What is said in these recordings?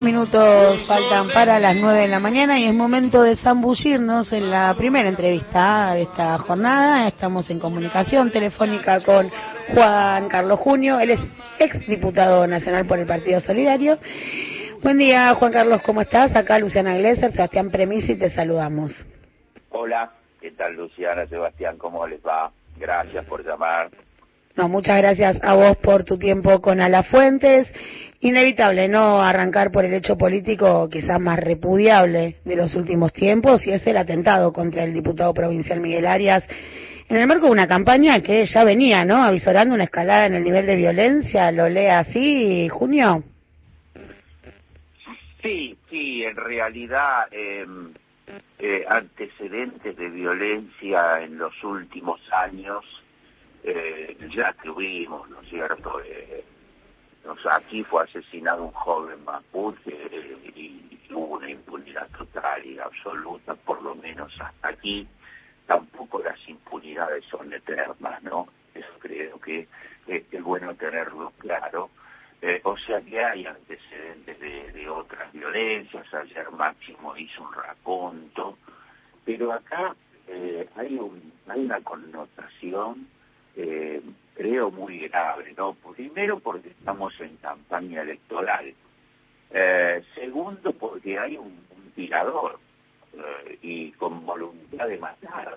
minutos faltan para las 9 de la mañana y es momento de zambullirnos en la primera entrevista de esta jornada. Estamos en comunicación telefónica con Juan Carlos Junio, él es ex diputado nacional por el Partido Solidario. Buen día, Juan Carlos, ¿cómo estás? Acá Luciana Glesser, Sebastián Premisi, te saludamos. Hola, ¿qué tal Luciana, Sebastián? ¿Cómo les va? Gracias por llamar. No, muchas gracias a vos por tu tiempo con Alafuentes. Inevitable, ¿no? Arrancar por el hecho político quizás más repudiable de los últimos tiempos y es el atentado contra el diputado provincial Miguel Arias en el marco de una campaña que ya venía, ¿no? Avisorando una escalada en el nivel de violencia. ¿Lo lee así, Junio? Sí, sí, en realidad em, eh, antecedentes de violencia en los últimos años eh, ya tuvimos, ¿no es cierto? Eh, aquí fue asesinado un joven mapuche eh, y hubo una impunidad total y absoluta, por lo menos hasta aquí. Tampoco las impunidades son eternas, ¿no? Eso creo que es bueno tenerlo claro. o sea que hay antecedentes de, de, otras violencias. Ayer Máximo hizo un raconto, pero acá hay, un, hay una connotación eh, creo muy grave, ¿no? Primero porque estamos en campaña electoral. Eh, segundo porque hay un, tirador eh, y con voluntad de matar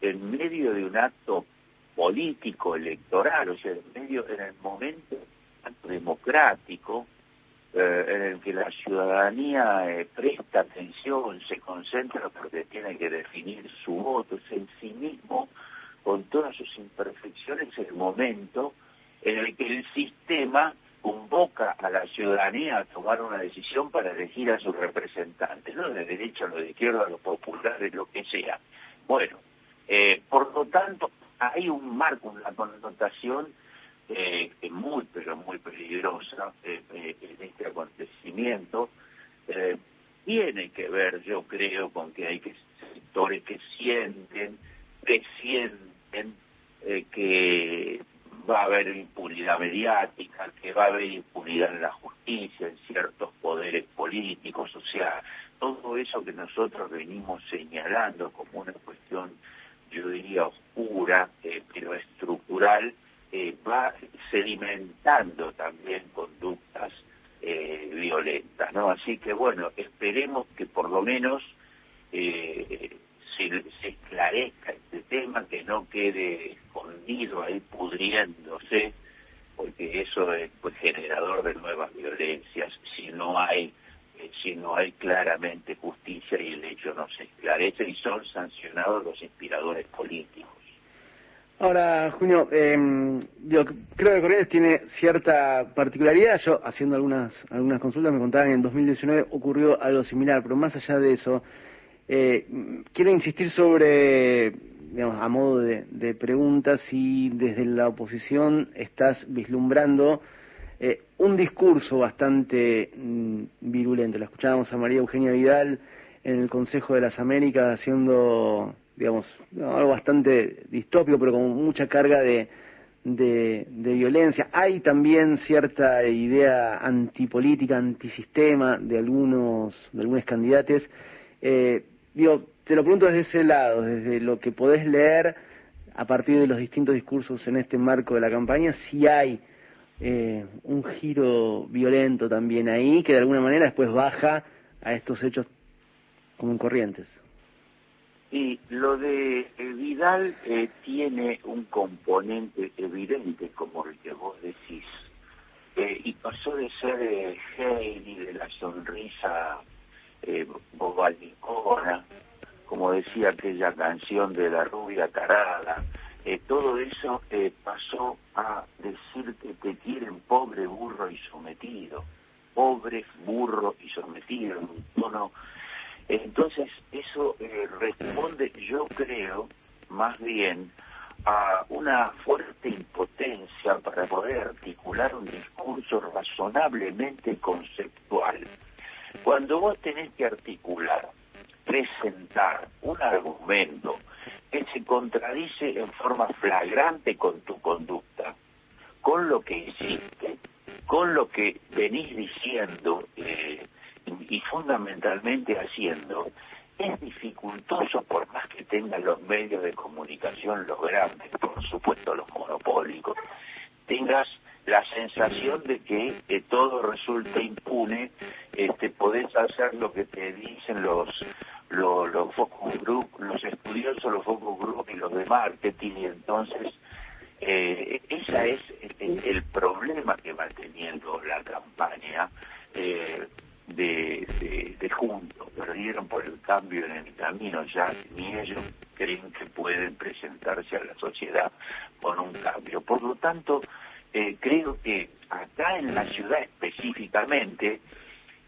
en medio de un acto político electoral, o sea, en medio en el momento democrático en el que la ciudadanía presta atención, se concentra porque tiene que definir su voto, es en sí mismo con todas sus imperfecciones el momento en el que el sistema convoca a la ciudadanía a tomar una decisión para elegir a sus representantes, no de derecha, lo de izquierda, los populares, lo que sea. Bueno, eh, por lo tanto, hay un marco, una connotación eh, muy, pero muy peligrosa eh, eh, en este acontecimiento. tiene que ver, yo creo, con que hay sectores que sienten, eh, que va a haber impunidad mediática, que va a haber impunidad en la justicia, en ciertos poderes políticos, o sea, todo eso que nosotros venimos señalando como una cuestión, yo diría, oscura, eh, pero estructural, eh, va sedimentando también conductas violentas, ¿no? Así que bueno, esperemos que por lo menos se, esclarezca este tema, que no quede escondido ahí pudriéndose, porque eso es pues, generador de nuevas violencias, si no hay eh, si no hay claramente justicia y el hecho no se esclarece y son sancionados los inspiradores políticos. Ahora, Junio, eh, yo creo que Corrientes tiene cierta particularidad. Yo, haciendo algunas, algunas consultas, me contaban que en 2019 ocurrió algo similar, pero más allá de eso, eh, quiero insistir sobre, digamos, a modo de, pregunta, si desde la oposición estás vislumbrando eh, un discurso bastante mm, virulento. La escuchábamos a María Eugenia Vidal en el Consejo de las Américas haciendo, digamos, algo bastante distópico, pero con mucha carga de, de, violencia. Hay también cierta idea antipolítica, antisistema de algunos, de algunos candidatos. Eh, digo, te lo pregunto desde ese lado, desde lo que podés leer a partir de los distintos discursos en este marco de la campaña, si hay eh, un giro violento también ahí que de alguna manera después baja a estos hechos como corrientes. Y lo de Vidal eh, tiene un componente evidente como el que vos decís, eh, y pasó de ser Heidi de la sonrisa eh, bobalicona, como decía aquella canción de la rubia tarada, eh, todo eso eh, pasó a decir que te quieren pobre, burro y sometido, pobre, burro y sometido, en un tono. Entonces, eso eh, responde, yo creo, más bien a una fuerte impotencia para poder articular un discurso razonablemente conceptual cuando vos tenés que articular, presentar un argumento que se contradice en forma flagrante con tu conducta, con lo que hiciste, con lo que venís diciendo eh, fundamentalmente haciendo es dificultoso por más que tengan los medios de comunicación los grandes, por supuesto los monopólicos, tengas la sensación de que eh, todo resulta impune, este, podés hacer lo que te dicen los los, los focus group, los estudiosos, los focus group y los de marketing, y entonces eh, ese es el, problema que va teniendo la campaña eh, de, de, de Juntos. Perdieron por el cambio en el camino, ya ni ellos creen que pueden presentarse a la sociedad con un cambio. Por lo tanto, eh, creo que acá en la ciudad específicamente,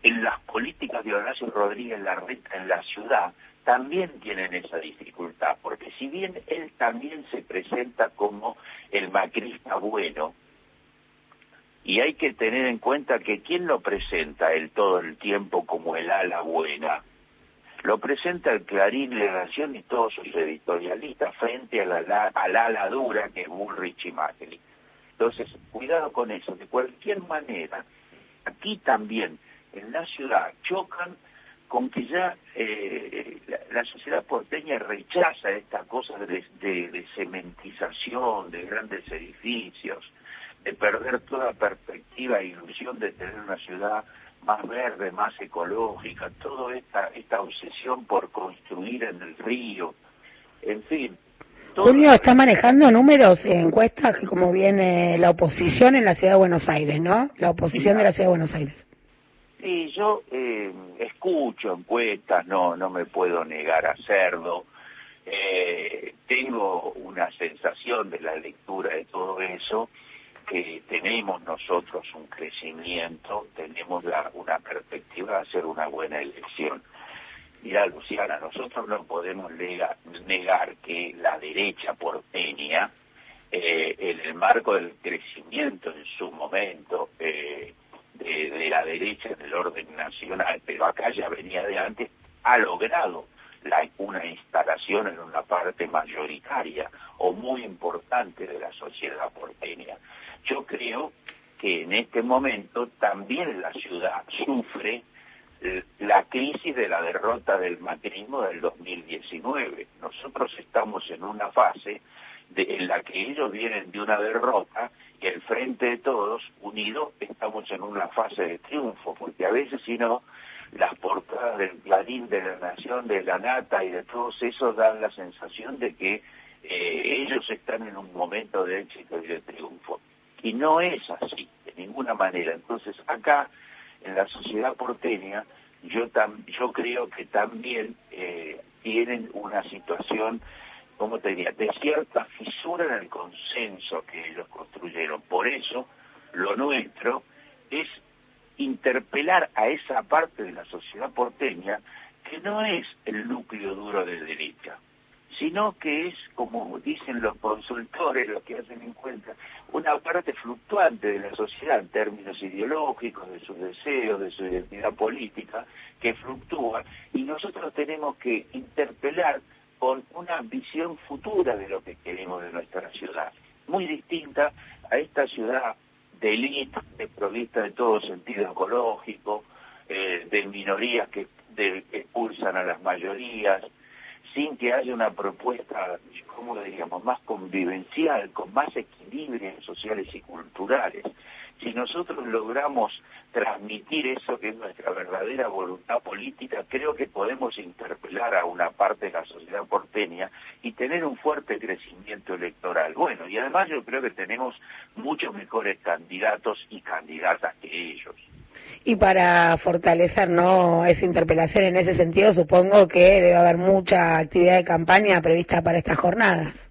en las políticas de Horacio Rodríguez Larreta en la ciudad, también tienen esa dificultad, porque si bien él también se presenta como el macrista bueno, y hay que tener en cuenta que ¿quién lo presenta él todo el tiempo como el ala buena? Lo presenta el Clarín, La Nación y todos sus editorialistas frente a la, al ala dura que es Bullrich y Macri. Entonces, cuidado con eso. De cualquier manera, aquí también, en la ciudad, chocan con que ya eh, la, sociedad porteña rechaza esta cosa de, de, cementización, de grandes edificios, de perder toda perspectiva e ilusión de tener una ciudad más verde, más ecológica, toda esta, esta obsesión por construir en el río, en fin, Julio está manejando números, encuestas, como viene la oposición en la ciudad de Buenos Aires, ¿no? La oposición de la ciudad de Buenos Aires. Sí, yo eh, escucho encuestas, no, no me puedo negar a hacerlo. Eh, tengo una sensación de la lectura de todo eso, que tenemos nosotros un crecimiento, tenemos la, una perspectiva de hacer una buena elección. Mira, Luciana, nosotros no podemos negar, que la derecha porteña, eh, en el marco del crecimiento en su momento eh, de, la derecha en el orden nacional, pero acá ya venía de antes, ha logrado la, una instalación en una parte mayoritaria o muy importante de la sociedad porteña. Yo creo que en este momento también la ciudad sufre la crisis de la derrota del macrismo del 2019. Nosotros estamos en una fase de, en la que ellos vienen de una derrota y el frente de todos, unidos, estamos en una fase de triunfo, porque a veces si no, las portadas del Clarín, de la Nación, de la Nata y de todos esos dan la sensación de que eh, ellos están en un momento de éxito y de triunfo. Y no es así, de ninguna manera. Entonces acá en la sociedad porteña, yo, tam, yo creo que también eh, tienen una situación, como te diría, de cierta fisura en el consenso que ellos construyeron. Por eso, lo nuestro es interpelar a esa parte de la sociedad porteña que no es el núcleo duro de derecha, sino que es, como dicen los consultores, los que hacen en cuenta, una parte fluctuante de la sociedad en términos ideológicos, de sus deseos, de su identidad política, que fluctúa, y nosotros tenemos que interpelar con una visión futura de lo que queremos de nuestra ciudad, muy distinta a esta ciudad de élite, de provista de todo sentido ecológico, eh, de minorías que, que expulsan a las mayorías, sin que haya una propuesta, ¿cómo diríamos?, más convivencial, con más equilibrios sociales y culturales. Si nosotros logramos transmitir eso que es nuestra verdadera voluntad política, creo que podemos interpelar a una parte de la sociedad porteña y tener un fuerte crecimiento electoral. Bueno, y además yo creo que tenemos muchos mejores candidatos y candidatas que ellos. Y para fortalecer ¿no? esa interpelación en ese sentido, supongo que debe haber mucha actividad de campaña prevista para estas jornadas.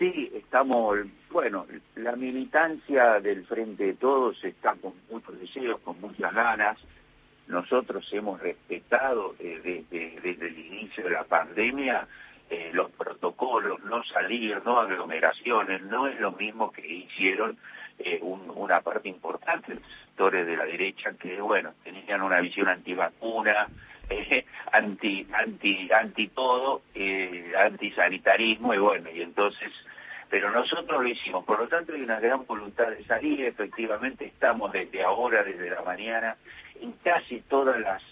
Sí, estamos, bueno, la militancia del Frente de Todos está con muchos deseos, con muchas ganas. Nosotros hemos respetado eh, desde, el inicio de la pandemia eh, los protocolos, no salir, no aglomeraciones, no es lo mismo que hicieron eh, una parte importante de los sectores de la derecha que, bueno, tenían una visión antivacuna, eh, anti, anti, anti todo, eh, antisanitarismo, y bueno, y entonces, pero nosotros lo hicimos, por lo tanto hay una gran voluntad de salir, efectivamente estamos desde ahora, desde la mañana, en casi todas las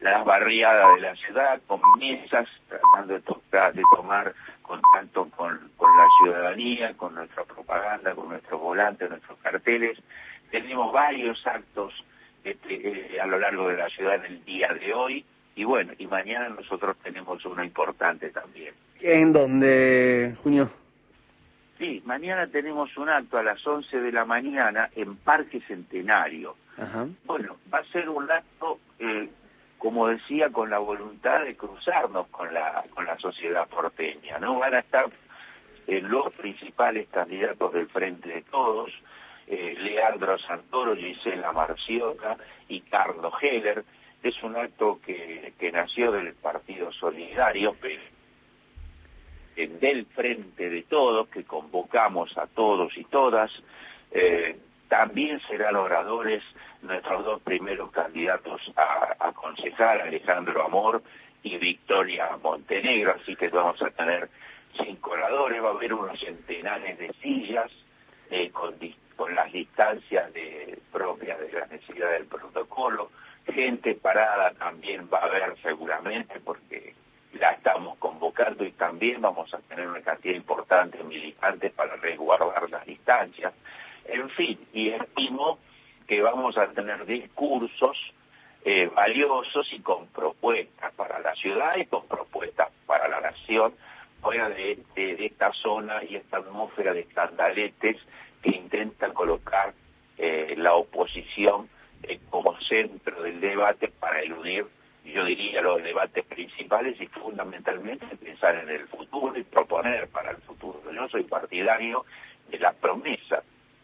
las barriadas de la ciudad, con mesas, tratando de, tocar, de tomar contacto con, con la ciudadanía, con nuestra propaganda, con nuestros volantes, nuestros carteles. Tenemos varios actos este, eh, a lo largo de la ciudad en el día de hoy. Y bueno, y mañana nosotros tenemos uno importante también. ¿En dónde, Junio? Sí, mañana tenemos un acto a las 11 de la mañana en Parque Centenario. Bueno, va a ser un acto, eh, como decía, con la voluntad de cruzarnos con la, con la sociedad porteña, ¿no? Van a estar eh, los principales candidatos del Frente de Todos, eh, Leandro Santoro, Gisela Marciota y Carlos Heller. Es un acto que, nació del Partido Solidario, pero del Frente de Todos, que convocamos a todos y todas. Eh, también serán oradores nuestros dos primeros candidatos a, a concejal, Alejandro Amor y Victoria Montenegro, así que vamos a tener cinco oradores, va a haber unos centenares de sillas eh, con, con las distancias de, propias de la necesidad del protocolo, gente parada también va a haber seguramente porque la estamos convocando y también vamos a tener una cantidad importante de militantes para resguardar las distancias. En fin, y estimo que vamos a tener discursos eh, valiosos y con propuestas para la ciudad y con propuestas para la nación fuera de, de, esta zona y esta atmósfera de escandaletes que intentan colocar eh, la oposición eh, debate para eludir yo diría, los debates principales y fundamentalmente pensar en el futuro y proponer para el futuro. Yo soy partidario de la promesa,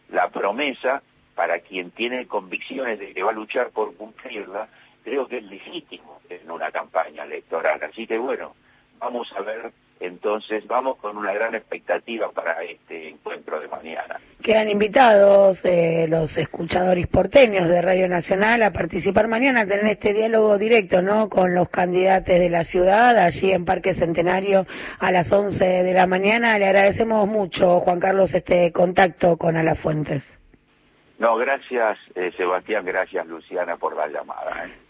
la promesa para quien tiene convicciones de que va a luchar por cumplirla, creo que es legítimo en una campaña electoral. Así que bueno, vamos a ver entonces vamos con una gran expectativa para este encuentro de mañana. Quedan invitados eh, los escuchadores porteños de Radio Nacional a participar mañana, a tener este diálogo directo ¿no? con los candidatos de la ciudad, allí en Parque Centenario a las 11 de la mañana. Le agradecemos mucho, Juan Carlos, este contacto con Alafuentes. No, gracias, eh, Sebastián, gracias, Luciana, por la llamada. ¿eh?